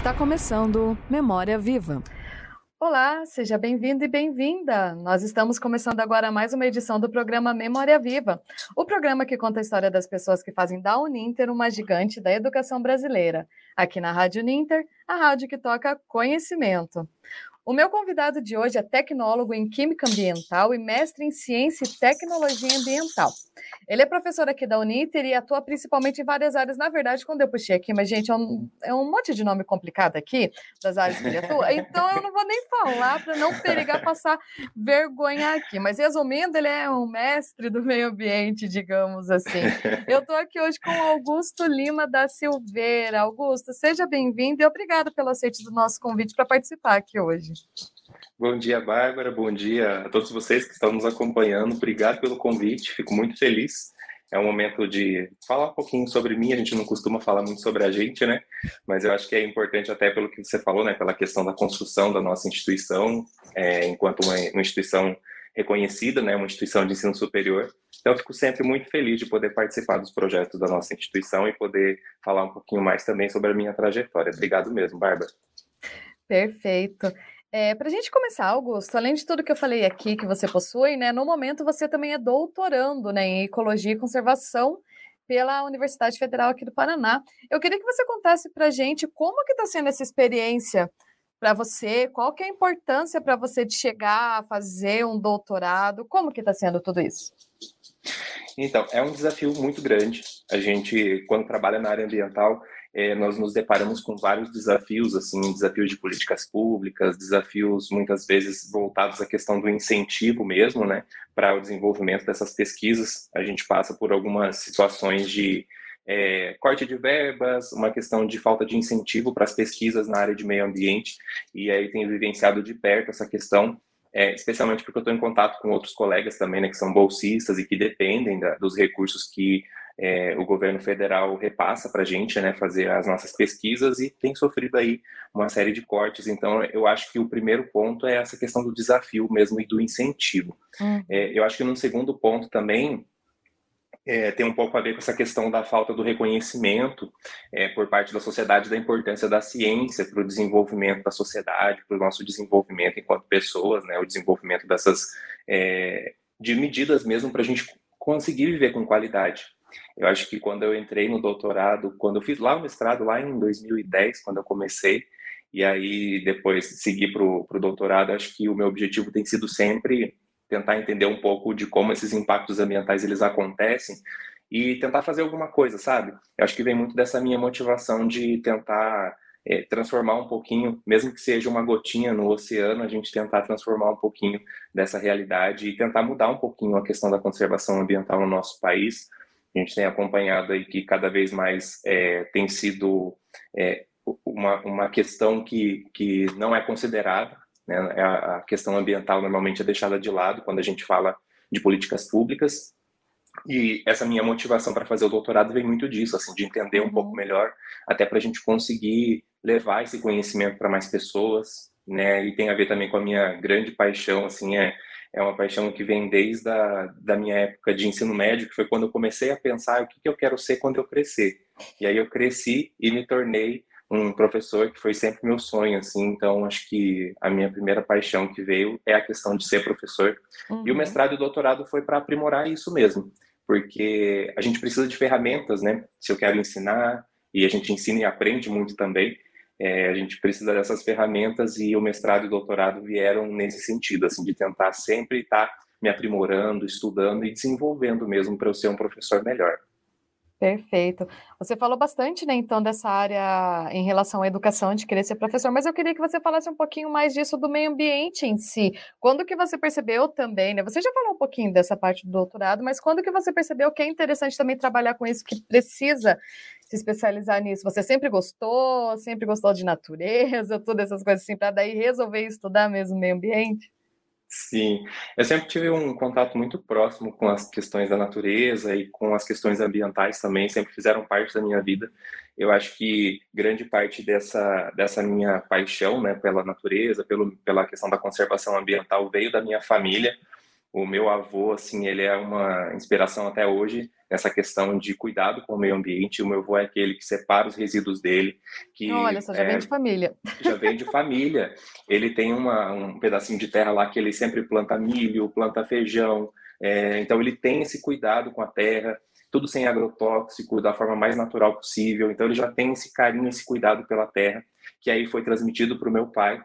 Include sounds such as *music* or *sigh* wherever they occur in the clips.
Está começando Memória Viva. Olá, seja bem-vindo e bem-vinda. Nós estamos começando agora mais uma edição do programa Memória Viva, o programa que conta a história das pessoas que fazem da Uninter uma gigante da educação brasileira. Aqui na Rádio Uninter, a rádio que toca conhecimento. O meu convidado de hoje é tecnólogo em Química Ambiental e mestre em Ciência e Tecnologia Ambiental. Ele é professor aqui da Uniter e atua principalmente em várias áreas. Na verdade, quando eu puxei aqui, mas, gente, é um, é um monte de nome complicado aqui, das áreas que ele atua, então eu não vou nem falar para não perigar passar vergonha aqui. Mas, resumindo, ele é um mestre do meio ambiente, digamos assim. Eu estou aqui hoje com Augusto Lima da Silveira. Augusto, seja bem-vindo e obrigado pelo aceite do nosso convite para participar aqui hoje. Bom dia, Bárbara. Bom dia a todos vocês que estão nos acompanhando. Obrigado pelo convite. Fico muito feliz. É um momento de falar um pouquinho sobre mim. A gente não costuma falar muito sobre a gente, né? Mas eu acho que é importante até pelo que você falou, né? Pela questão da construção da nossa instituição, é, enquanto uma, uma instituição reconhecida, né? Uma instituição de ensino superior. Então, eu fico sempre muito feliz de poder participar dos projetos da nossa instituição e poder falar um pouquinho mais também sobre a minha trajetória. Obrigado mesmo, Bárbara. Perfeito. É, para a gente começar, Augusto, além de tudo que eu falei aqui que você possui, né, no momento você também é doutorando né, em Ecologia e Conservação pela Universidade Federal aqui do Paraná. Eu queria que você contasse para a gente como que está sendo essa experiência para você, qual que é a importância para você de chegar a fazer um doutorado, como que está sendo tudo isso? Então, é um desafio muito grande. A gente, quando trabalha na área ambiental, é, nós nos deparamos com vários desafios, assim, desafios de políticas públicas, desafios muitas vezes voltados à questão do incentivo mesmo, né, para o desenvolvimento dessas pesquisas. A gente passa por algumas situações de é, corte de verbas, uma questão de falta de incentivo para as pesquisas na área de meio ambiente, e aí tenho vivenciado de perto essa questão, é, especialmente porque eu estou em contato com outros colegas também, né, que são bolsistas e que dependem da, dos recursos que é, o governo federal repassa para a gente, né, fazer as nossas pesquisas e tem sofrido aí uma série de cortes. Então, eu acho que o primeiro ponto é essa questão do desafio mesmo e do incentivo. Uhum. É, eu acho que no segundo ponto também é, tem um pouco a ver com essa questão da falta do reconhecimento é, por parte da sociedade da importância da ciência para o desenvolvimento da sociedade, para o nosso desenvolvimento enquanto pessoas, né, o desenvolvimento dessas é, de medidas mesmo para a gente conseguir viver com qualidade. Eu acho que quando eu entrei no doutorado, quando eu fiz lá o mestrado, lá em 2010, quando eu comecei, e aí depois seguir para o doutorado, acho que o meu objetivo tem sido sempre tentar entender um pouco de como esses impactos ambientais eles acontecem e tentar fazer alguma coisa, sabe? Eu acho que vem muito dessa minha motivação de tentar é, transformar um pouquinho, mesmo que seja uma gotinha no oceano, a gente tentar transformar um pouquinho dessa realidade e tentar mudar um pouquinho a questão da conservação ambiental no nosso país, a gente tem acompanhado aí que cada vez mais é, tem sido é, uma, uma questão que, que não é considerada, né? É a questão ambiental normalmente é deixada de lado quando a gente fala de políticas públicas, e essa minha motivação para fazer o doutorado vem muito disso, assim, de entender um uhum. pouco melhor, até para a gente conseguir levar esse conhecimento para mais pessoas, né? E tem a ver também com a minha grande paixão, assim, é é uma paixão que vem desde a da minha época de ensino médio, que foi quando eu comecei a pensar o que, que eu quero ser quando eu crescer. E aí eu cresci e me tornei um professor que foi sempre meu sonho, assim, então acho que a minha primeira paixão que veio é a questão de ser professor. Uhum. E o uhum. mestrado e o doutorado foi para aprimorar isso mesmo, porque a gente precisa de ferramentas, né? Se eu quero ensinar, e a gente ensina e aprende muito também, é, a gente precisa dessas ferramentas e o mestrado e o doutorado vieram nesse sentido, assim, de tentar sempre estar me aprimorando, estudando e desenvolvendo mesmo para eu ser um professor melhor. Perfeito. Você falou bastante, né, então, dessa área em relação à educação, de querer ser professor, mas eu queria que você falasse um pouquinho mais disso do meio ambiente em si. Quando que você percebeu também, né? Você já falou um pouquinho dessa parte do doutorado, mas quando que você percebeu que é interessante também trabalhar com isso, que precisa se especializar nisso? Você sempre gostou, sempre gostou de natureza, *laughs* todas essas coisas assim, para daí resolver estudar mesmo meio ambiente? Sim, eu sempre tive um contato muito próximo com as questões da natureza e com as questões ambientais também, sempre fizeram parte da minha vida. Eu acho que grande parte dessa, dessa minha paixão né, pela natureza, pelo, pela questão da conservação ambiental veio da minha família. O meu avô, assim, ele é uma inspiração até hoje nessa questão de cuidado com o meio ambiente. O meu avô é aquele que separa os resíduos dele. Que, Olha, só já é, vem de família. *laughs* Já vem de família. Ele tem uma, um pedacinho de terra lá que ele sempre planta milho, planta feijão. É, então ele tem esse cuidado com a terra, tudo sem agrotóxico, da forma mais natural possível. Então ele já tem esse carinho, esse cuidado pela terra, que aí foi transmitido para o meu pai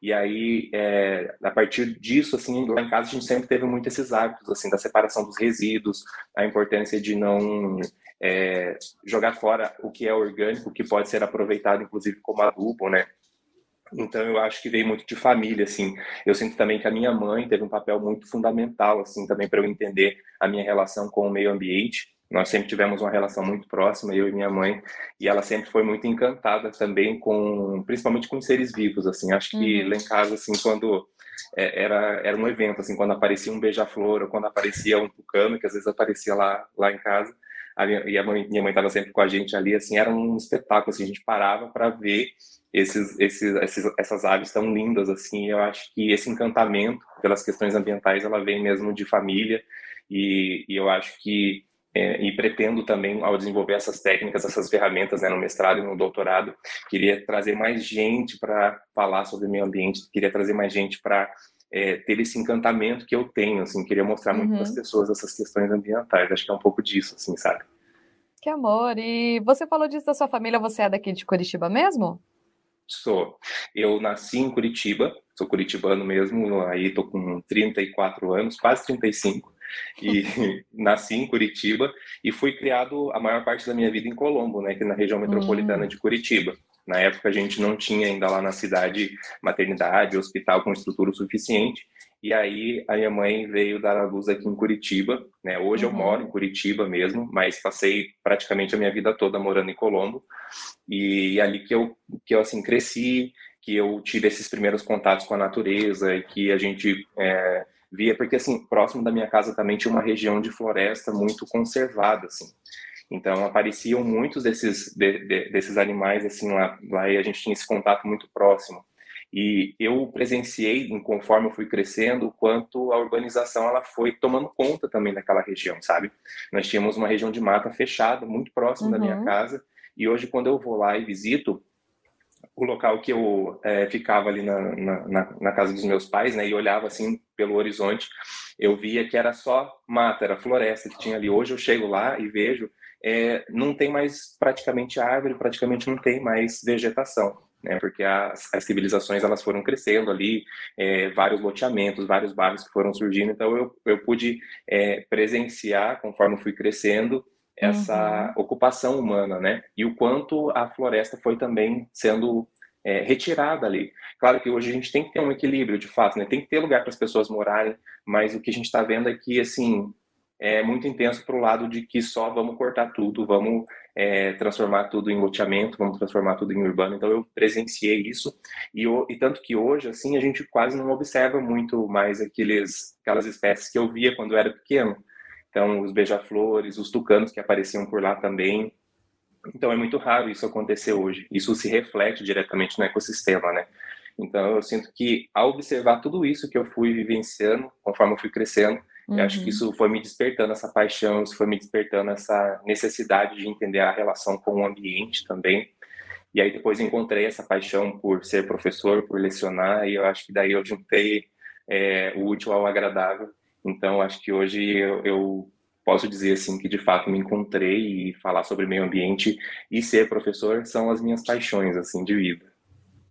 e aí, é, a partir disso, assim, lá em casa a gente sempre teve muito esses hábitos, assim, da separação dos resíduos, a importância de não é, jogar fora o que é orgânico, que pode ser aproveitado, inclusive, como adubo, né? Então, eu acho que veio muito de família, assim. Eu sinto também que a minha mãe teve um papel muito fundamental, assim, também para eu entender a minha relação com o meio ambiente. Nós sempre tivemos uma relação muito próxima, eu e minha mãe, e ela sempre foi muito encantada também com, principalmente com seres vivos, assim. Acho que uhum. lá em casa, assim, quando é, era era um evento, assim, quando aparecia um beija-flor ou quando aparecia um tucano, que às vezes aparecia lá lá em casa, a minha, e a mãe, minha mãe estava sempre com a gente ali, assim, era um espetáculo, assim, a gente parava para ver esses, esses, esses, essas aves tão lindas, assim. Eu acho que esse encantamento pelas questões ambientais, ela vem mesmo de família, e, e eu acho que é, e pretendo também, ao desenvolver essas técnicas, essas ferramentas né, no mestrado e no doutorado, queria trazer mais gente para falar sobre meio ambiente, queria trazer mais gente para é, ter esse encantamento que eu tenho, assim, queria mostrar uhum. muito para as pessoas essas questões ambientais, acho que é um pouco disso, assim, sabe? Que amor! E você falou disso da sua família, você é daqui de Curitiba mesmo? Sou. Eu nasci em Curitiba, sou curitibano mesmo, aí tô com 34 anos, quase 35 e *laughs* nasci em Curitiba e fui criado a maior parte da minha vida em Colombo, né, que é na região metropolitana uhum. de Curitiba. Na época a gente não tinha ainda lá na cidade maternidade, hospital com estrutura suficiente. E aí a minha mãe veio dar a luz aqui em Curitiba, né? Hoje uhum. eu moro em Curitiba mesmo, mas passei praticamente a minha vida toda morando em Colombo. E ali que eu que eu assim cresci, que eu tive esses primeiros contatos com a natureza e que a gente é, via, porque assim, próximo da minha casa também tinha uma região de floresta muito conservada, assim. Então apareciam muitos desses de, de, desses animais assim lá, lá e a gente tinha esse contato muito próximo. E eu presenciei, conforme eu fui crescendo, o quanto a urbanização ela foi tomando conta também daquela região, sabe? Nós tínhamos uma região de mata fechada, muito próximo uhum. da minha uhum. casa, e hoje quando eu vou lá e visito, o local que eu é, ficava ali na, na, na, casa dos meus pais, né, e olhava assim pelo horizonte, eu via que era só mata, era floresta que tinha ali. Hoje eu chego lá e vejo, é, não tem mais praticamente árvore, praticamente não tem mais vegetação. Né, porque as, as civilizações elas foram crescendo ali, é, vários loteamentos, vários bairros que foram surgindo, então eu, eu pude é, presenciar, conforme fui crescendo, essa uhum. ocupação humana, né? E o quanto a floresta foi também sendo é, retirada ali. Claro que hoje a gente tem que ter um equilíbrio, de fato, né? Tem que ter lugar para as pessoas morarem, mas o que a gente está vendo aqui, assim, é muito intenso para o lado de que só vamos cortar tudo, vamos é, transformar tudo em loteamento, vamos transformar tudo em urbano. Então eu presenciei isso e, e, tanto que hoje assim a gente quase não observa muito mais aqueles aquelas espécies que eu via quando eu era pequeno. Então, os beija-flores, os tucanos que apareciam por lá também. Então, é muito raro isso acontecer hoje. Isso se reflete diretamente no ecossistema, né? Então, eu sinto que, ao observar tudo isso que eu fui vivenciando, conforme eu fui crescendo, uhum. eu acho que uhum. isso foi me despertando essa paixão, isso foi me despertando essa necessidade de entender a relação com o ambiente também. E aí, depois, encontrei essa paixão por ser professor, por lecionar, e eu acho que daí eu juntei é, o útil ao agradável então, acho que hoje eu, eu posso dizer assim que de fato me encontrei e falar sobre meio ambiente e ser professor são as minhas paixões assim de vida.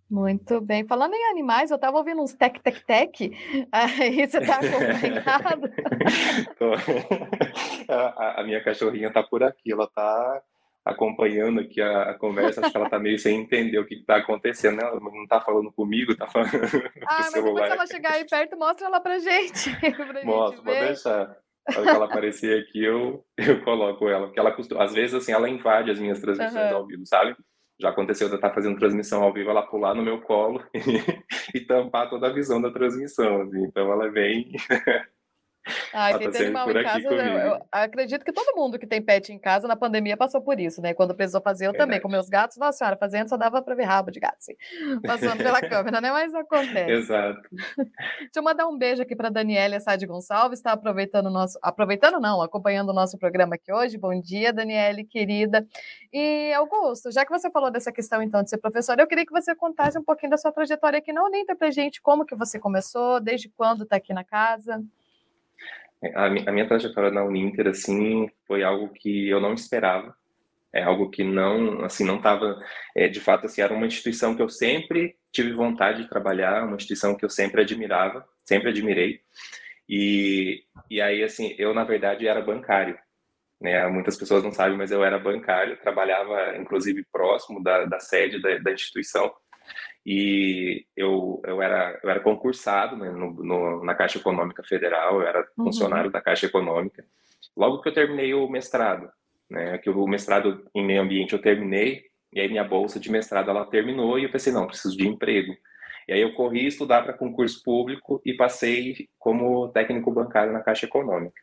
Muito bem. Falando em animais, eu estava ouvindo uns tec tec tec. *laughs* Aí você está acompanhado? *laughs* *laughs* a, a, minha cachorrinha está por aqui, ela está acompanhando aqui a, a, conversa, acho que ela tá meio sem entender o que está acontecendo, né? Ela não tá falando comigo, tá falando *laughs* Ah, mas depois ela chegar aí perto, mostra ela pra gente. *laughs* pra Mostra, pode deixar. Quando ela aparecer aqui, eu, eu coloco ela. Porque ela costuma, às vezes, assim, ela invade as minhas transmissões uhum. ao vivo, sabe? Já aconteceu de eu estar fazendo transmissão ao vivo, ela pular no meu colo *laughs* e, e tampar toda a visão da transmissão. Assim. Então ela vem Ah, quem tem animal em casa, eu, eu, acredito que todo mundo que tem pet em casa na pandemia passou por isso, né? Quando precisou fazer, eu Verdade. também, com meus gatos, nossa senhora, fazendo só dava para ver rabo de gato, assim, passando pela *laughs* câmera, né? Mas acontece. Exato. Deixa eu mandar um beijo aqui para Daniela Sade Gonçalves, está aproveitando o nosso, aproveitando não, acompanhando o nosso programa aqui hoje. Bom dia, Daniele, querida. E Augusto, já que você falou dessa questão então de ser professor, eu queria que você contasse um pouquinho da sua trajetória aqui na Uninter pra gente, como que você começou, desde quando está aqui na casa. A minha trajetória na Uninter, assim, foi algo que eu não esperava. É algo que não, assim, não estava, é, de fato, assim, era uma instituição que eu sempre tive vontade de trabalhar, uma instituição que eu sempre admirava, sempre admirei. E, e aí, assim, eu, na verdade, era bancário. Né? Muitas pessoas não sabem, mas eu era bancário, trabalhava, inclusive, próximo da, da sede da, da instituição e eu, eu, era, eu era concursado né, no, no, na Caixa Econômica Federal, eu era uhum. funcionário da Caixa Econômica. Logo que eu terminei o mestrado, né, que o mestrado em meio ambiente eu terminei, e aí minha bolsa de mestrado ela terminou, e eu pensei, não, preciso de emprego. E aí eu corri estudar para concurso público e passei como técnico bancário na Caixa Econômica.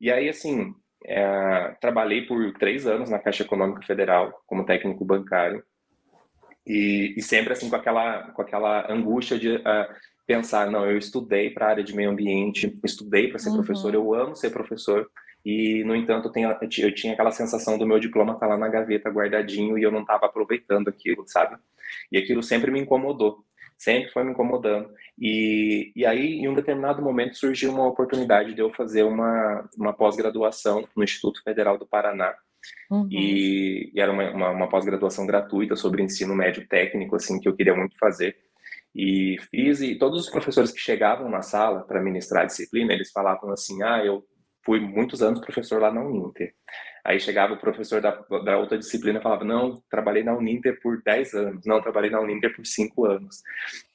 E aí, assim, é, trabalhei por três anos na Caixa Econômica Federal como técnico bancário. E, e sempre assim com aquela com aquela angústia de uh, pensar, não, eu estudei para a área de meio ambiente, estudei para ser uhum. professor, eu amo ser professor. E, no entanto, eu, tenho, eu tinha aquela sensação do meu diploma estar tá lá na gaveta guardadinho e eu não estava aproveitando aquilo, sabe? E aquilo sempre me incomodou, sempre foi me incomodando. E, e aí, em um determinado momento, surgiu uma oportunidade de eu fazer uma, uma pós-graduação no Instituto Federal do Paraná, Uhum. E, e, era uma, uma, uma pós-graduação gratuita sobre ensino médio técnico, assim, que eu queria muito fazer. E fiz, e todos os professores que chegavam na sala para ministrar a disciplina, eles falavam assim: ah, eu fui muitos anos professor lá na Uninter. Aí chegava o professor da, da outra disciplina e falava: Não, trabalhei na Uninter por 10 anos, não, trabalhei na Uninter por 5 anos.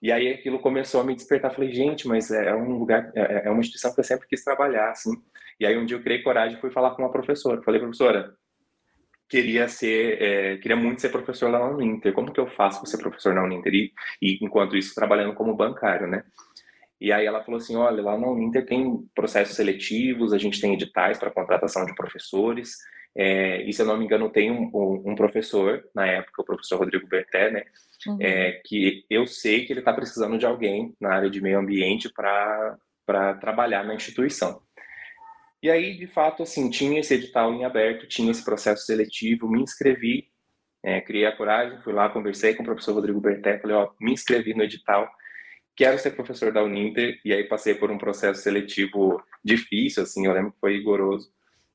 E aí aquilo começou a me despertar. Falei: Gente, mas é um lugar, é, é uma instituição que eu sempre quis trabalhar, assim. E aí um dia eu criei coragem e fui falar com uma professora. Falei: Professora, queria ser, é, queria muito ser professor lá na Uninter. Como que eu faço para ser professor na Uninter? E, e, enquanto isso, trabalhando como bancário, né? E aí ela falou assim, olha, lá na Uninter tem processos seletivos, a gente tem editais para contratação de professores, é, e se eu não me engano tem um, um, um, professor, na época, o professor Rodrigo Berté, né, uhum. é, que eu sei que ele está precisando de alguém na área de meio ambiente para trabalhar na instituição. E aí, de fato, assim, tinha esse edital em aberto, tinha esse processo seletivo, me inscrevi, é, criei a coragem, fui lá, conversei com o professor Rodrigo Berté, falei, ó, me inscrevi no edital, quero ser professor da Uninter, e aí passei por um processo seletivo difícil, assim, eu lembro que foi rigoroso,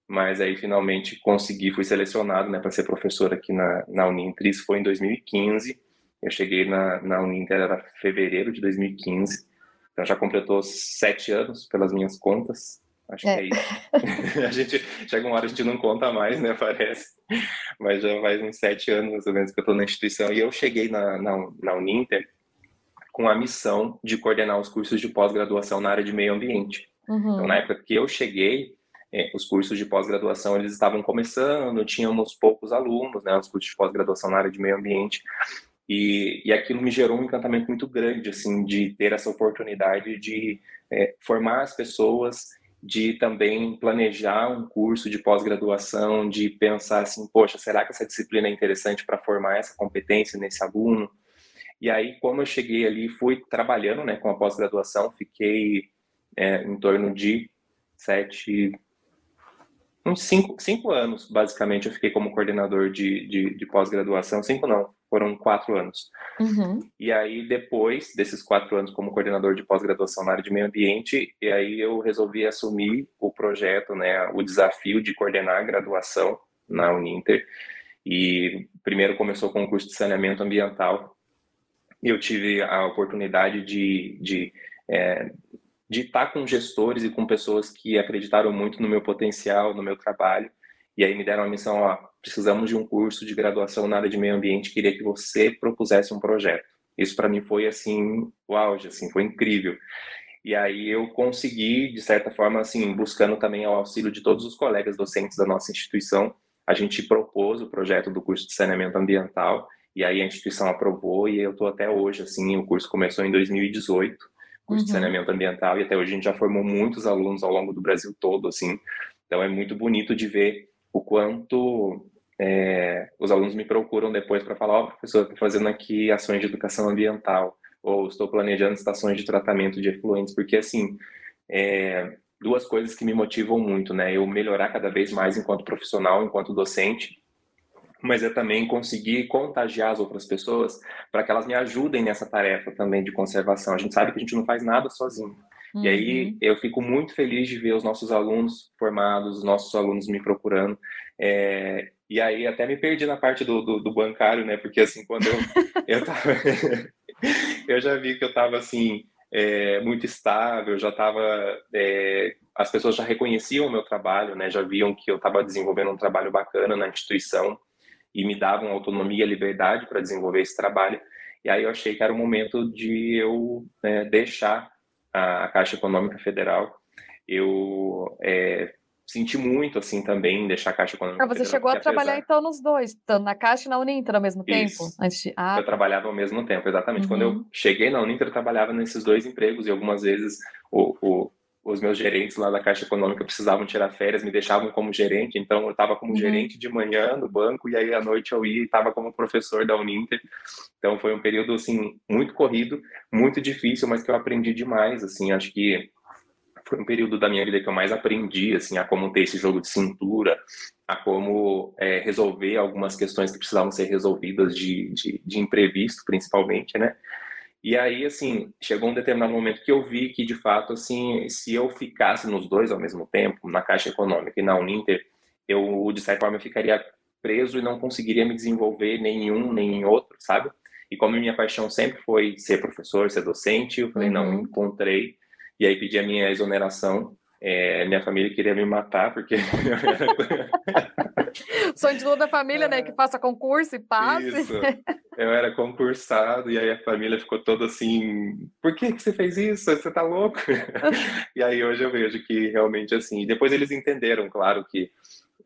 mas aí finalmente consegui, fui selecionado, né, para ser professor aqui na, na Uninter, isso foi em 2015, eu cheguei na, na Uninter, era fevereiro de 2015, então já completou sete anos pelas minhas contas, Acho é. que é isso. *laughs* a gente chega uma hora a gente não conta mais, né? Parece. Mas já faz uns sete anos mais ou menos que eu estou na instituição. E eu cheguei na, na, na Uninter com a missão de coordenar os cursos de pós-graduação na área de meio ambiente. Uhum. Então, na época que eu cheguei, é, os cursos de pós-graduação eles estavam começando, tínhamos poucos alunos, né? Os cursos de pós-graduação na área de meio ambiente. E, e aquilo me gerou um encantamento muito grande, assim, de ter essa oportunidade de é, formar as pessoas de também planejar um curso de pós-graduação, de pensar assim, poxa, será que essa disciplina é interessante para formar essa competência nesse aluno? E aí, como eu cheguei ali, fui trabalhando né, com a pós-graduação, fiquei é, em torno de sete, uns cinco, cinco anos, basicamente, eu fiquei como coordenador de, de, de pós-graduação, cinco não, foram quatro anos. Uhum. E aí, depois desses quatro anos como coordenador de pós-graduação na área de meio ambiente, e aí eu resolvi assumir o projeto, né, o desafio de coordenar a graduação na Uninter. E primeiro começou com o curso de saneamento ambiental. Eu tive a oportunidade de, de é, de estar com gestores e com pessoas que acreditaram muito no meu potencial, no meu trabalho, e aí me deram a missão, ó, precisamos de um curso de graduação na área de meio ambiente, queria que você propusesse um projeto. Isso para mim foi assim, o auge, assim, foi incrível. E aí eu consegui, de certa forma, assim, buscando também o auxílio de todos os colegas docentes da nossa instituição, a gente propôs o projeto do curso de saneamento ambiental, e aí a instituição aprovou, e eu estou até hoje, assim, o curso começou em 2018, curso uhum. de saneamento ambiental e até hoje a gente já formou muitos alunos ao longo do Brasil todo, assim. Então é muito bonito de ver o quanto é, os alunos me procuram depois para falar, ó, oh, professor, estou fazendo aqui ações de educação ambiental ou estou planejando estações de tratamento de efluentes, porque assim, é, duas coisas que me motivam muito, né? Eu melhorar cada vez mais enquanto profissional, enquanto docente, mas é também conseguir contagiar as outras pessoas para que elas me ajudem nessa tarefa também de conservação. A gente sabe que a gente não faz nada sozinho. Uhum. E aí uhum. eu fico muito feliz de ver os nossos alunos formados, os nossos alunos me procurando. É, e aí até me perdi na parte do, do, do bancário, né? Porque assim, quando eu, *laughs* eu tava, *laughs* eu já vi que eu estava assim é, muito estável, já estava é, as pessoas já reconheciam o meu trabalho, né? Já viam que eu estava desenvolvendo um trabalho bacana na instituição e me davam autonomia, liberdade para desenvolver esse trabalho. E aí eu achei que era o momento de eu né, deixar a, Caixa Econômica Federal. Eu é, senti muito, assim, também deixar a Caixa Econômica ah, você Federal, chegou a trabalhar, apesar... então, nos dois, tanto na Caixa e na Uninter ao mesmo tempo? Isso. De... Ah. Eu trabalhava ao mesmo tempo, exatamente. Uhum. Quando eu uhum. cheguei na Uninter, eu trabalhava nesses dois empregos e algumas vezes o, o os meus gerentes lá da Caixa Econômica precisavam tirar férias, me deixavam como gerente, então eu estava como uhum. gerente de manhã no banco e aí à noite eu ia e estava como professor da Uninter. Então foi um período assim muito corrido, muito difícil, mas que eu aprendi demais, assim, acho que foi um período da minha vida que eu mais aprendi, assim, a como ter esse jogo de cintura, a como é, resolver algumas questões que precisavam ser resolvidas de, de, de imprevisto, principalmente, né? E aí, assim, chegou um determinado momento que eu vi que, de fato, assim, se eu ficasse nos dois ao mesmo tempo, na Caixa Econômica e na Uninter, eu, de certa forma, ficaria preso e não conseguiria me desenvolver nem em um, nem em outro, sabe? E como minha paixão sempre foi ser professor, ser docente, eu falei, uhum. não, encontrei. E aí pedi a minha exoneração é, minha família queria me matar, porque. *laughs* Sonho de toda a família, né? Que faça concurso e passe. Isso. *laughs* Eu era concursado, e aí a família ficou toda assim: por que, que você fez isso? Você tá louco? *laughs* e aí hoje eu vejo que realmente assim. Depois eles entenderam, claro, que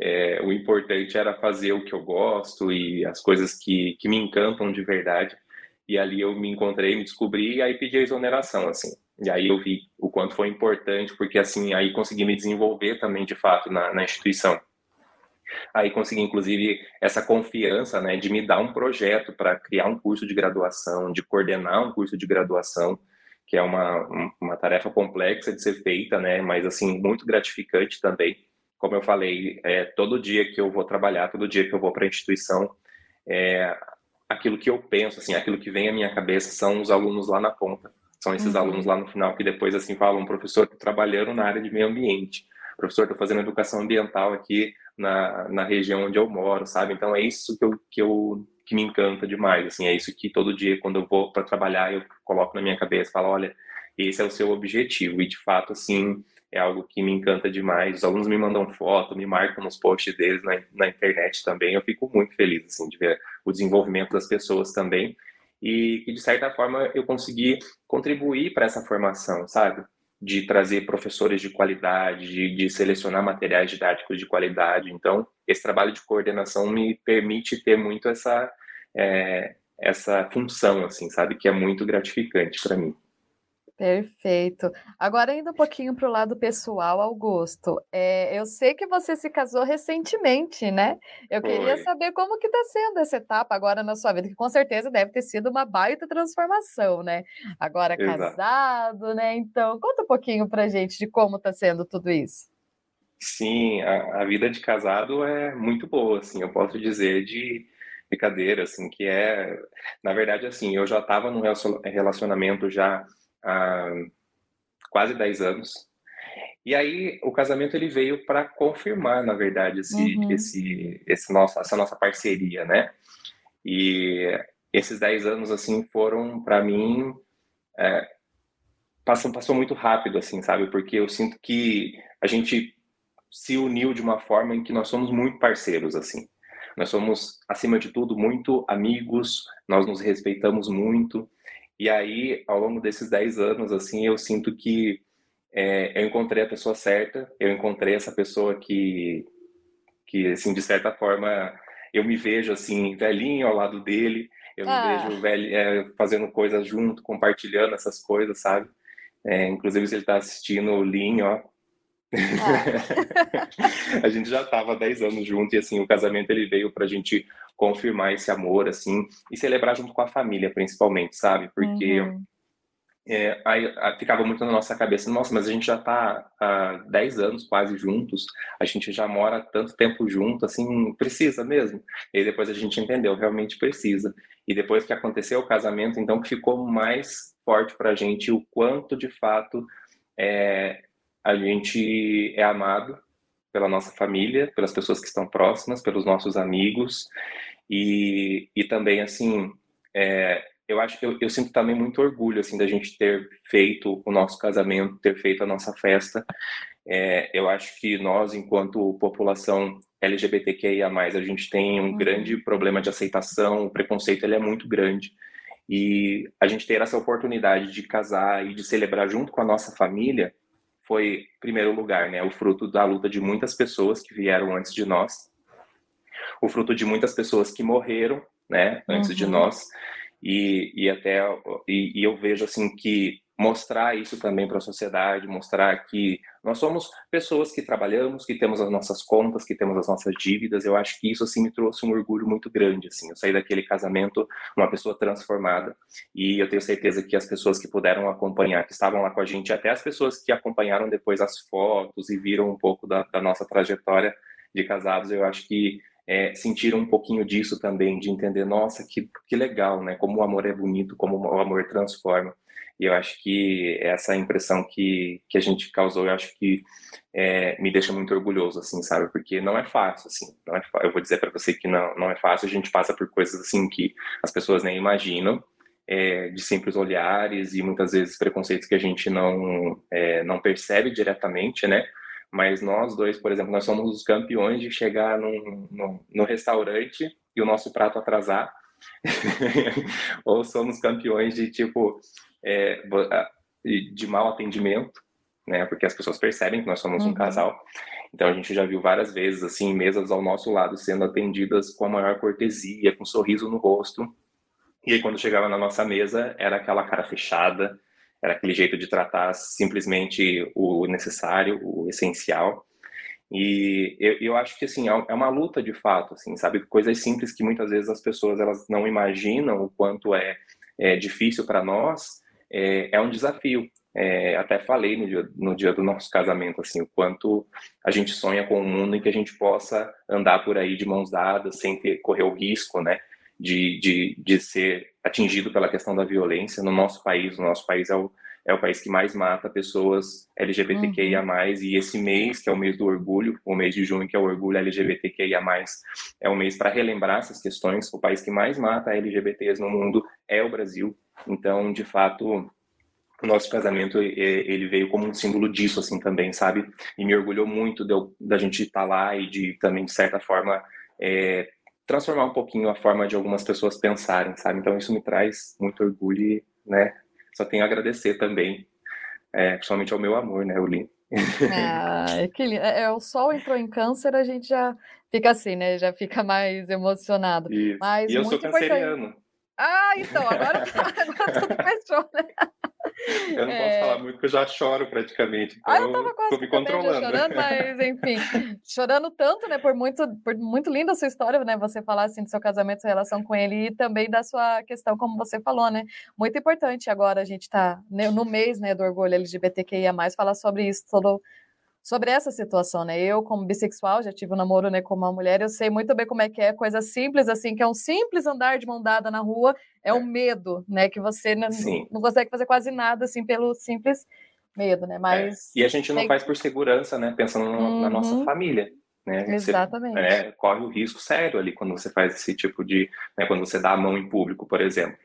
é, o importante era fazer o que eu gosto e as coisas que, que me encantam de verdade. E ali eu me encontrei, me descobri, e aí pedi a exoneração, assim. E aí eu vi o quanto foi importante, porque assim, aí consegui me desenvolver também, de fato, na, na instituição. Aí consegui, inclusive, essa confiança, né, de me dar um projeto para criar um curso de graduação, de coordenar um curso de graduação, que é uma, uma tarefa complexa de ser feita, né, mas, assim, muito gratificante também. Como eu falei, é, todo dia que eu vou trabalhar, todo dia que eu vou para a instituição, é, aquilo que eu penso, assim, aquilo que vem à minha cabeça são os alunos lá na ponta são esses uhum. alunos lá no final que depois assim falam, professor, trabalhando na área de meio ambiente. Professor, estou fazendo educação ambiental aqui na, na região onde eu moro, sabe? Então é isso que eu, que eu que me encanta demais, assim, é isso que todo dia quando eu vou para trabalhar eu coloco na minha cabeça, falo, olha, esse é o seu objetivo e de fato assim é algo que me encanta demais. Os alunos me mandam foto, me marcam nos posts deles na, na internet também. Eu fico muito feliz assim de ver o desenvolvimento das pessoas também e que de certa forma eu consegui contribuir para essa formação, sabe? De trazer professores de qualidade, de, de, selecionar materiais didáticos de qualidade. Então, esse trabalho de coordenação me permite ter muito essa é, essa função, assim, sabe? Que é muito gratificante para mim. Perfeito. Agora, indo um pouquinho para o lado pessoal, Augusto, é, eu sei que você se casou recentemente, né? Eu Foi. queria saber como que está sendo essa etapa agora na sua vida, que com certeza deve ter sido uma baita transformação, né? Agora Exato. casado, né? Então, conta um pouquinho para gente de como está sendo tudo isso. Sim, a, a, vida de casado é muito boa, assim, eu posso dizer de brincadeira, assim, que é, na verdade, assim, eu já estava num relacionamento já há quase 10 anos. E aí o casamento ele veio para confirmar, na verdade, esse, uhum. esse, esse nosso, essa nossa parceria, né? E esses 10 anos assim foram para mim é, passou, passou muito rápido, assim, sabe? Porque eu sinto que a gente se uniu de uma forma em que nós somos muito parceiros, assim. Nós somos, acima de tudo, muito amigos, nós nos respeitamos muito. E aí, ao longo desses 10 anos, assim, eu sinto que é, eu encontrei a pessoa certa, eu encontrei essa pessoa que, que assim, de certa forma, eu me vejo, assim, velhinho ao lado dele, eu ah. me vejo velho, é, fazendo coisas junto, compartilhando essas coisas, sabe? É, inclusive, se ele está assistindo o Linho, ó. Ah. *laughs* a gente já estava há 10 anos junto e assim, o casamento ele veio para a gente confirmar esse amor, assim, e celebrar junto com a família, principalmente, sabe? Porque uhum. é, aí, ficava muito na nossa cabeça, nossa, mas a gente já está há 10 anos quase juntos, a gente já mora tanto tempo junto, assim, precisa mesmo. E depois a gente entendeu, realmente precisa. E depois que aconteceu o casamento, então ficou mais forte para a gente o quanto de fato é, a gente é amado pela nossa família, pelas pessoas que estão próximas, pelos nossos amigos e, e também assim é, eu acho que eu, eu, sinto também muito orgulho assim da gente ter feito o nosso casamento, ter feito a nossa festa. É, eu acho que nós, enquanto população LGBTQIA+, a gente tem um uhum. grande problema de aceitação, o preconceito ele é muito grande. E a gente ter essa oportunidade de casar e de celebrar junto com a nossa família foi, primeiro lugar, né, o fruto da luta de muitas pessoas que vieram antes de nós, o fruto de muitas pessoas que morreram, né, antes uhum. de nós, e, e até e, e eu vejo assim que mostrar isso também para a sociedade, mostrar que nós somos pessoas que trabalhamos, que temos as nossas contas, que temos as nossas dívidas. Eu acho que isso assim me trouxe um orgulho muito grande, assim. Eu saí daquele casamento uma pessoa transformada e eu tenho certeza que as pessoas que puderam acompanhar, que estavam lá com a gente, até as pessoas que acompanharam depois as fotos e viram um pouco da, da nossa trajetória de casados, eu acho que é, sentiram um pouquinho disso também, de entender, nossa, que, que legal, né? Como o amor é bonito, como o amor transforma. E eu acho que essa impressão que, que a gente causou, eu acho que é, me deixa muito orgulhoso, assim, sabe? Porque não é fácil, assim. Não é Eu vou dizer para você que não, não é fácil. A gente passa por coisas, assim, que as pessoas nem imaginam. É, de simples olhares e muitas vezes preconceitos que a gente não, é, não percebe diretamente, né? Mas nós dois, por exemplo, nós somos os campeões de chegar num, num, no restaurante e o nosso prato atrasar. *laughs* Ou somos campeões de, tipo, é, de mau atendimento, né? Porque as pessoas percebem que nós somos uhum. um casal. Então a gente já viu várias vezes assim mesas ao nosso lado sendo atendidas com a maior cortesia, com um sorriso no rosto. E aí quando chegava na nossa mesa era aquela cara fechada, era aquele jeito de tratar simplesmente o necessário, o essencial. E eu, eu acho que assim é, é uma luta de fato, assim, sabe, coisas simples que muitas vezes as pessoas elas não imaginam o quanto é, é difícil para nós é, é um desafio. É, até falei no dia, no dia do nosso casamento, assim, o quanto a gente sonha com um mundo em que a gente possa andar por aí de mãos dadas, sem ter, correr o risco, né, de, de, de ser atingido pela questão da violência. No nosso país, o nosso país é o, é o país que mais mata pessoas LGBTQIA+, uhum. e esse mês, que é o mês do orgulho, o mês de junho, que é o orgulho LGBTQIA+, é um mês para relembrar essas questões. O país que mais mata LGBTs no mundo é o Brasil. Então, de fato, o nosso casamento ele veio como um símbolo disso assim também sabe e me orgulhou muito da gente estar tá lá e de também de certa forma é, transformar um pouquinho a forma de algumas pessoas pensarem sabe então isso me traz muito orgulho e, né só tenho a agradecer também é, principalmente ao meu amor né Uli ah, que lindo. É, é, o sol entrou em câncer a gente já fica assim né já fica mais emocionado Isso. Mas e eu sou canceriano importante. Ah, então, agora, tá, *laughs* agora tudo fechou, né? *laughs* Eu não é... posso falar muito porque eu já choro praticamente. Então ah, eu tava quase me controlando. chorando, mas enfim, *laughs* chorando tanto, né? Por muito, por muito linda a sua história, né? Você falar assim do seu casamento, sua relação com ele e também da sua questão, como você falou, né? Muito importante agora a gente tá no mês, né, do orgulho LGBTQIA+, falar sobre isso, todo sobre essa situação, né? Eu, como bissexual, já tive um namoro né, com uma mulher, eu sei muito bem como é que é, coisa simples, assim, que é um simples andar de mão dada na rua, é o um medo, né? Que você não, não, consegue fazer quase nada, assim, pelo simples medo, né? Mas... É. E a gente não tem... faz por segurança, né? Pensando uhum. na nossa uhum. família. Né? Exatamente. Você, é, corre o risco sério ali quando você faz esse tipo de. Né, quando você dá a mão em público, por exemplo.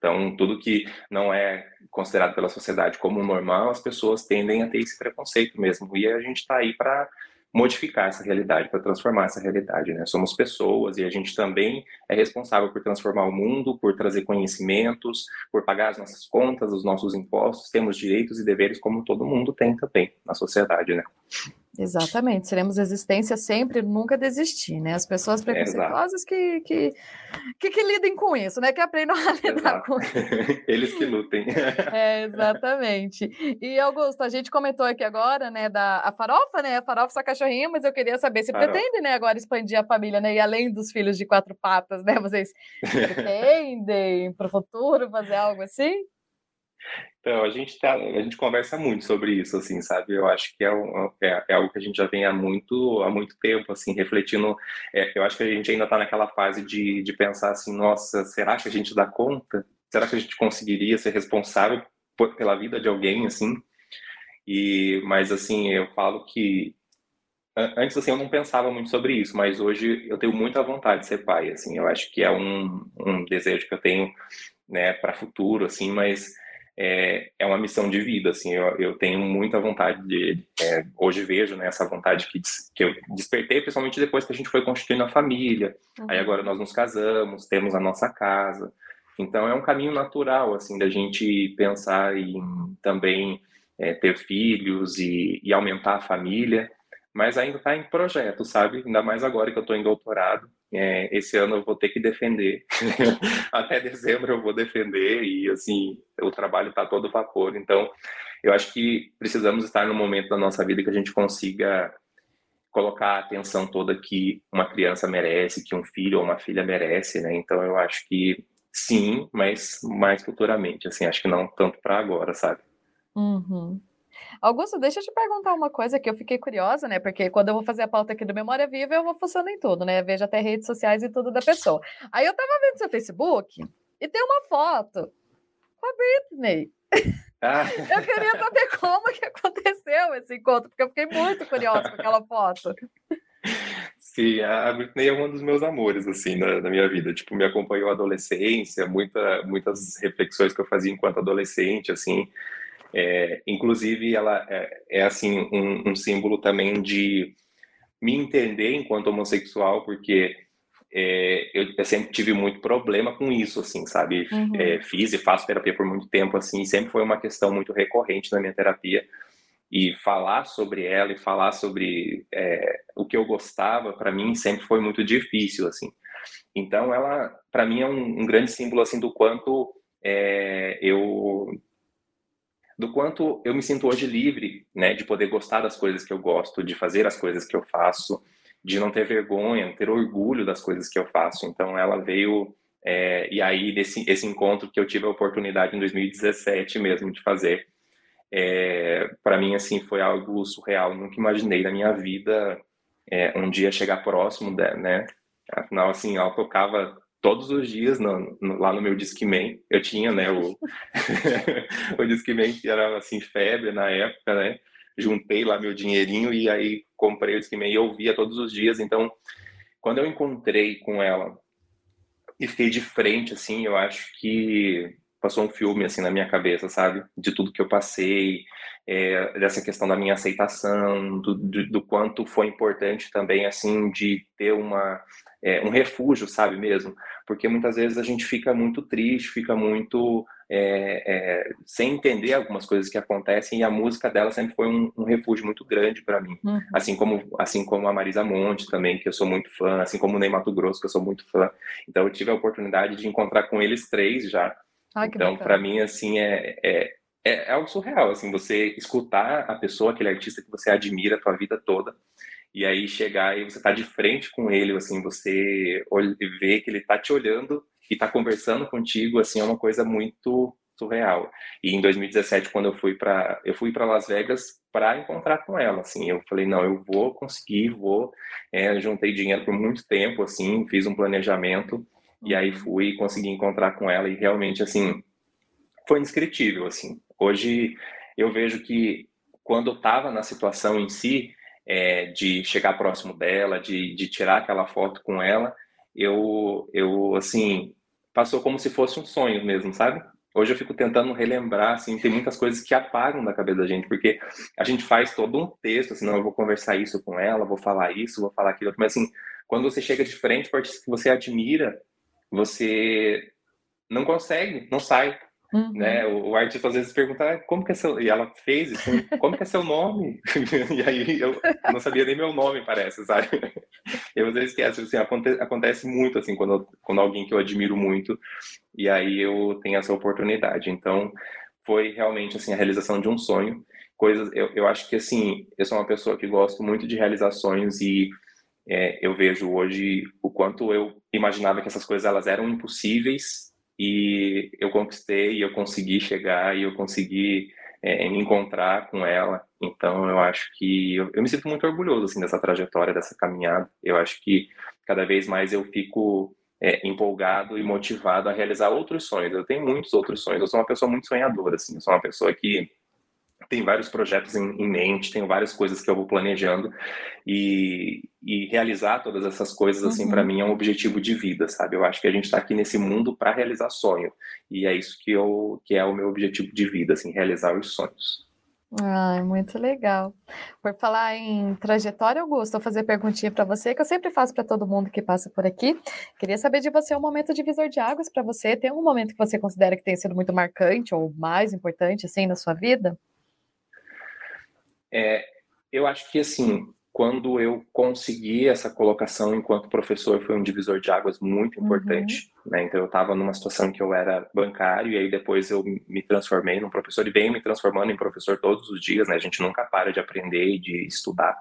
Então, tudo que não é considerado pela sociedade como normal, as pessoas tendem a ter esse preconceito mesmo. E a gente está aí para modificar essa realidade, para transformar essa realidade. Né? Somos pessoas e a gente também é responsável por transformar o mundo, por trazer conhecimentos, por pagar as nossas contas, os nossos impostos. Temos direitos e deveres como todo mundo tem também na sociedade, né? Exatamente, seremos resistência sempre, nunca desistir, né? As pessoas preconceituosas que, que, que, que, lidem com isso, né? Que aprendam a *laughs* lidar Exato. com isso. *laughs* Eles que lutem. *laughs* É, exatamente. E Augusto, a gente comentou aqui agora, né, da a farofa, né? A farofa sua cachorrinha, mas eu queria saber se farofa. pretende, né, agora expandir a família, né? E além dos filhos de quatro patas, né? Vocês pretendem para o futuro fazer algo assim? Então, a gente, tá, a gente conversa muito sobre isso, assim, sabe? Eu acho que é, um, é, é, algo que a gente já vem há muito, há muito tempo, assim, refletindo. É, eu acho que a gente ainda está naquela fase de, de pensar assim, nossa, será que a gente dá conta? Será que a gente conseguiria ser responsável por, pela vida de alguém, assim? E, mas, assim, eu falo que antes, assim, eu não pensava muito sobre isso, mas hoje eu tenho muita vontade de ser pai, assim. Eu acho que é um, um desejo que eu tenho, né, para futuro, assim, mas é, é uma missão de vida, assim, eu, eu tenho muita vontade de, é, hoje vejo, né, essa vontade que, que eu despertei, principalmente depois que a gente foi constituindo a família, uhum. aí agora nós nos casamos, temos a nossa casa, então é um caminho natural, assim, da gente pensar em também é, ter filhos e, e aumentar a família, mas ainda está em projeto, sabe? Ainda mais agora que eu estou em doutorado. É, esse ano eu vou ter que defender. *laughs* Até dezembro eu vou defender e, assim, o trabalho está todo vapor. Então, eu acho que precisamos estar no momento da nossa vida que a gente consiga colocar a atenção toda que uma criança merece, que um filho ou uma filha merece, né? Então, eu acho que sim, mas mais futuramente, assim, acho que não tanto para agora, sabe? Uhum. Augusto, deixa eu te perguntar uma coisa que eu fiquei curiosa, né? Porque quando eu vou fazer a pauta aqui do Memória Viva, eu vou funcionando em tudo, né? Vejo até redes sociais e tudo da pessoa. Aí eu tava vendo seu Facebook e tem uma foto com a Britney. Ah. *laughs* Eu queria saber como que aconteceu esse encontro, porque eu fiquei muito curiosa com aquela foto. Sim, a Britney é um dos meus amores, assim, na, na, minha vida. Tipo, me acompanhou a adolescência, muita, muitas reflexões que eu fazia enquanto adolescente, assim. É, inclusive, ela é, é assim um, um, símbolo também de me entender enquanto homossexual, porque é, eu, eu, sempre tive muito problema com isso, assim, sabe? Uhum. É, fiz e faço terapia por muito tempo, assim, sempre foi uma questão muito recorrente na minha terapia. E falar sobre ela e falar sobre é, o que eu gostava, para mim, sempre foi muito difícil, assim. Então, ela, para mim, é um, um, grande símbolo, assim, do quanto é, eu do quanto eu me sinto hoje livre, né, de poder gostar das coisas que eu gosto, de fazer as coisas que eu faço, de não ter vergonha, ter orgulho das coisas que eu faço. Então ela veio é, e aí desse esse encontro que eu tive a oportunidade em 2017 mesmo de fazer, é, para mim assim foi algo surreal. Nunca imaginei na minha vida é, um dia chegar próximo, dela, né? Afinal assim ela tocava todos os dias no, no, lá no meu Discman. Eu tinha, né, o, *laughs* o Discman que era, assim, febre na época, né? Juntei lá meu dinheirinho e aí comprei o Discman e ouvia todos os dias. Então, quando eu encontrei com ela e fiquei de frente, assim, eu acho que passou um filme, assim, na minha cabeça, sabe? De tudo que eu passei, é, dessa questão da minha aceitação, do, do, do, quanto foi importante também, assim, de ter uma, é, um refúgio, sabe mesmo? porque muitas vezes a gente fica muito triste, fica muito é, é, sem entender algumas coisas que acontecem e a música dela sempre foi um, um refúgio muito grande para mim, uhum. assim como assim como a Marisa Monte também que eu sou muito fã, assim como o Ney Mato Grosso que eu sou muito fã, então eu tive a oportunidade de encontrar com eles três já, ah, então para mim assim é, é é, é algo surreal, assim, você escutar a pessoa, aquele artista que você admira a tua vida toda, e aí chegar e você tá de frente com ele, assim, você vê que ele tá te olhando e tá conversando contigo, assim, é uma coisa muito surreal. E em 2017, quando eu fui para eu fui para Las Vegas para encontrar com ela, assim, eu falei não, eu vou conseguir, vou, é, juntei dinheiro por muito tempo, assim, fiz um planejamento e aí fui e consegui encontrar com ela e realmente, assim, foi indescritível, assim. Hoje eu vejo que quando eu estava na situação em si, é, de chegar próximo dela, de, de tirar aquela foto com ela, eu, eu, assim, passou como se fosse um sonho mesmo, sabe? Hoje eu fico tentando relembrar, assim, tem muitas coisas que apagam da cabeça da gente, porque a gente faz todo um texto, assim, não, eu vou conversar isso com ela, vou falar isso, vou falar aquilo, mas assim, quando você chega de frente para artista que você admira, você não consegue, não sai, Uhum. Né? O, o, artista às vezes pergunta ah, como que é seu... E ela fez isso, como que é seu nome? *laughs* e aí eu não sabia nem meu nome, parece, sabe? *laughs* Eu às vezes esqueço, assim, acontece, acontece muito, assim, quando, quando alguém que eu admiro muito, e aí eu tenho essa oportunidade. Então, foi realmente, assim, a realização de um sonho. Coisas, eu, eu acho que, assim, eu sou uma pessoa que gosto muito de realizar sonhos e é, eu vejo hoje o quanto eu imaginava que essas coisas elas eram impossíveis e eu conquistei, eu consegui chegar e eu consegui é, me encontrar com ela. Então eu acho que eu, eu, me sinto muito orgulhoso assim dessa trajetória, dessa caminhada. Eu acho que cada vez mais eu fico é, empolgado e motivado a realizar outros sonhos. Eu tenho muitos outros sonhos. Eu sou uma pessoa muito sonhadora, assim. Eu sou uma pessoa que tem vários projetos em, em, mente, tenho várias coisas que eu vou planejando e, e realizar todas essas coisas assim uhum. para mim é um objetivo de vida, sabe? Eu acho que a gente está aqui nesse mundo para realizar sonho e é isso que eu que é o meu objetivo de vida, assim, realizar os sonhos. Ai, muito legal. Por falar em trajetória, Augusto, vou fazer perguntinha para você, que eu sempre faço para todo mundo que passa por aqui. Queria saber de você um momento divisor de águas para você. Tem um momento que você considera que tenha sido muito marcante ou mais importante, assim, na sua vida? É, eu acho que, assim, quando eu consegui essa colocação enquanto professor, foi um divisor de águas muito uhum. importante. Uhum. Né? Então, eu estava numa situação que eu era bancário, e aí depois eu me transformei num professor, e venho me transformando em professor todos os dias, né? A gente nunca para de aprender e de estudar.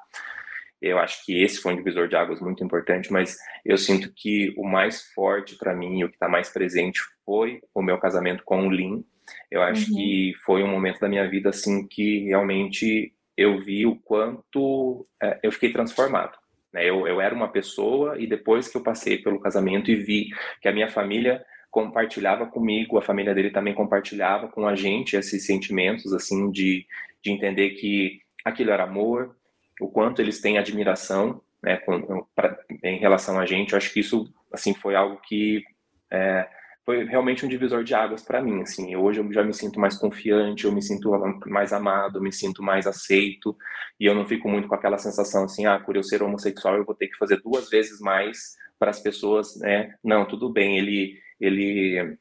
Eu acho que esse foi um divisor de águas muito importante, mas eu sinto que o mais forte para mim, o que está mais presente, foi o meu casamento com o Lin. Eu acho uhum. que foi um momento da minha vida assim que realmente eu vi o quanto é, eu fiquei transformado. Né? Eu, eu era uma pessoa e depois que eu passei pelo casamento e vi que a minha família compartilhava comigo, a família dele também compartilhava com a gente esses sentimentos, assim, de, de entender que aquilo era amor, o quanto eles têm admiração, né, com, pra, em relação a gente. Eu acho que isso, assim, foi algo que é, foi realmente um divisor de águas para mim, assim. Hoje eu já me sinto mais confiante, eu me sinto mais amado, me sinto mais aceito, e eu não fico muito com aquela sensação assim, ah, por eu ser homossexual eu vou ter que fazer duas vezes mais para as pessoas, né? Não, tudo bem, ele ele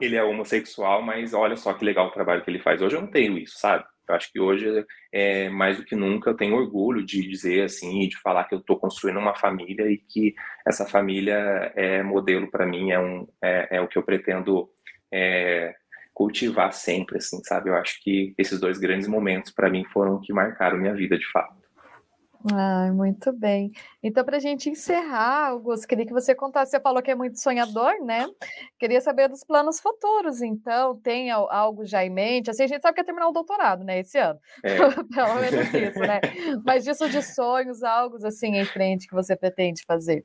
ele é homossexual, mas olha só que legal o trabalho que ele faz. Hoje eu não tenho isso, sabe? Eu acho que hoje, é, mais do que nunca, eu tenho orgulho de dizer assim, de falar que eu estou construindo uma família e que essa família é modelo para mim, é, um, é, é, o que eu pretendo é, cultivar sempre, assim, sabe? Eu acho que esses dois grandes momentos para mim foram que marcaram minha vida de fato. Ah, muito bem. Então, para a gente encerrar, Augusto, queria que você contasse. Você falou que é muito sonhador, né? Queria saber dos planos futuros. Então, tem algo já em mente? Assim, a gente sabe que é terminar o doutorado, né? Esse ano. É. *laughs* Pelo menos isso, né? Mas disso de sonhos, algo assim em frente que você pretende fazer?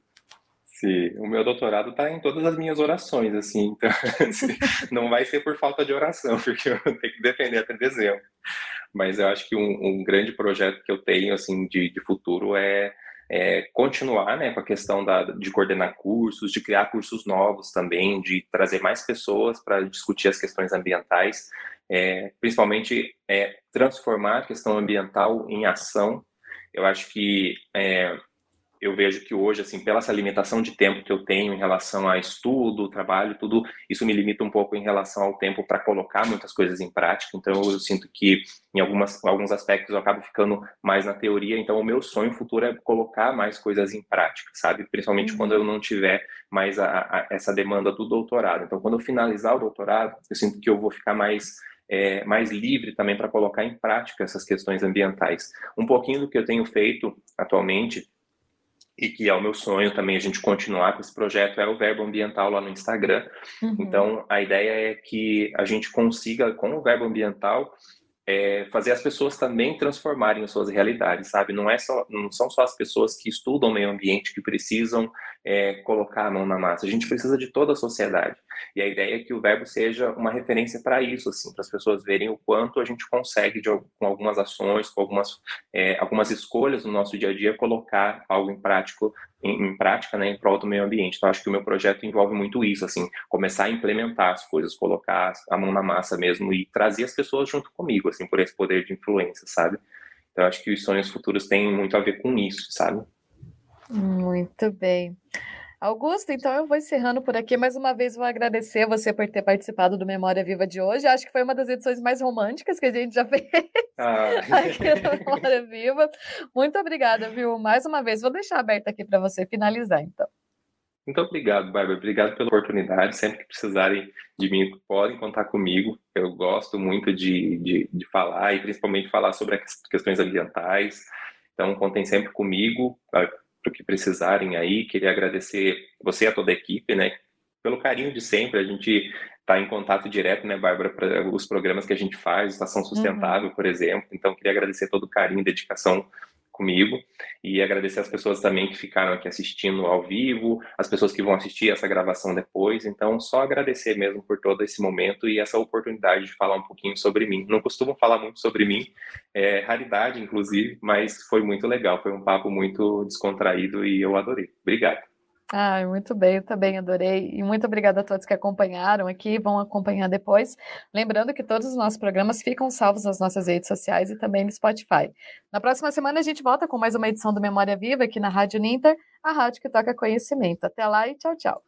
Sim, o meu doutorado está em todas as minhas orações, assim, então *laughs* assim, não vai ser por falta de oração, *laughs* porque eu tenho que defender até dezembro mas eu acho que um, um grande projeto que eu tenho assim de, de futuro é, é, continuar né, com a questão da, de coordenar cursos, de criar cursos novos também, de trazer mais pessoas para discutir as questões ambientais, é, principalmente é, transformar a questão ambiental em ação. Eu acho que é, eu vejo que hoje, assim, pela essa limitação de tempo que eu tenho em relação a estudo, trabalho, tudo, isso me limita um pouco em relação ao tempo para colocar muitas coisas em prática. Então, eu sinto que em algumas, alguns aspectos eu acabo ficando mais na teoria. Então, o meu sonho futuro é colocar mais coisas em prática, sabe? Principalmente uhum. quando eu não tiver mais a, a, essa demanda do doutorado. Então, quando eu finalizar o doutorado, eu sinto que eu vou ficar mais é, mais livre também para colocar em prática essas questões ambientais. Um pouquinho do que eu tenho feito atualmente e que é o meu sonho também a gente continuar com esse projeto, é o Verbo Ambiental lá no Instagram. Uhum. Então, a ideia é que a gente consiga, com o Verbo Ambiental, é, fazer as pessoas também transformarem as suas realidades, sabe? Não, é só, não são só as pessoas que estudam o meio ambiente que precisam é, colocar a mão na massa. A gente precisa de toda a sociedade. E a ideia é que o verbo seja uma referência para isso, assim, para as pessoas verem o quanto a gente consegue, de, com algumas ações, com algumas, é, algumas escolhas no nosso dia a dia, colocar algo em prático em, em, prática, né, em prol do meio ambiente. Então, acho que o meu projeto envolve muito isso, assim, começar a implementar as coisas, colocar a mão na massa mesmo e trazer as pessoas junto comigo, assim, por esse poder de influência, sabe? Então, acho que os sonhos futuros têm muito a ver com isso, sabe? Muito bem. Augusto, então eu vou encerrando por aqui. Mais uma vez vou agradecer você por ter participado do Memória Viva de hoje. Acho que foi uma das edições mais românticas que a gente já *laughs* fez ah. aqui no Memória Viva. Muito obrigada, viu? Mais uma vez, vou deixar aberto aqui para você finalizar, então. Muito obrigado, Bárbara. Obrigado pela oportunidade. Sempre que precisarem de mim, podem contar comigo. Eu gosto muito de, de, de falar e principalmente falar sobre as questões ambientais. Então, contem sempre comigo para o que precisarem aí. Queria agradecer você e a toda a equipe, né? Pelo carinho de sempre. A gente está em contato direto, né, Bárbara, para os programas que a gente faz, Estação Sustentável, uhum. por exemplo. Então, queria agradecer todo o carinho e dedicação comigo e agradecer as pessoas também que ficaram aqui assistindo ao vivo, as pessoas que vão assistir essa gravação depois. Então, só agradecer mesmo por todo esse momento e essa oportunidade de falar um pouquinho sobre mim. Não costumo falar muito sobre mim, é raridade, inclusive, mas foi muito legal. Foi um papo muito descontraído e eu adorei. Obrigado. Ah, muito bem, eu também adorei. E muito obrigada a todos que acompanharam aqui, vão acompanhar depois. Lembrando que todos os nossos programas ficam salvos nas nossas redes sociais e também no Spotify. Na próxima semana a gente volta com mais uma edição do Memória Viva aqui na Rádio Ninter, a rádio que toca conhecimento. Até lá e tchau, tchau.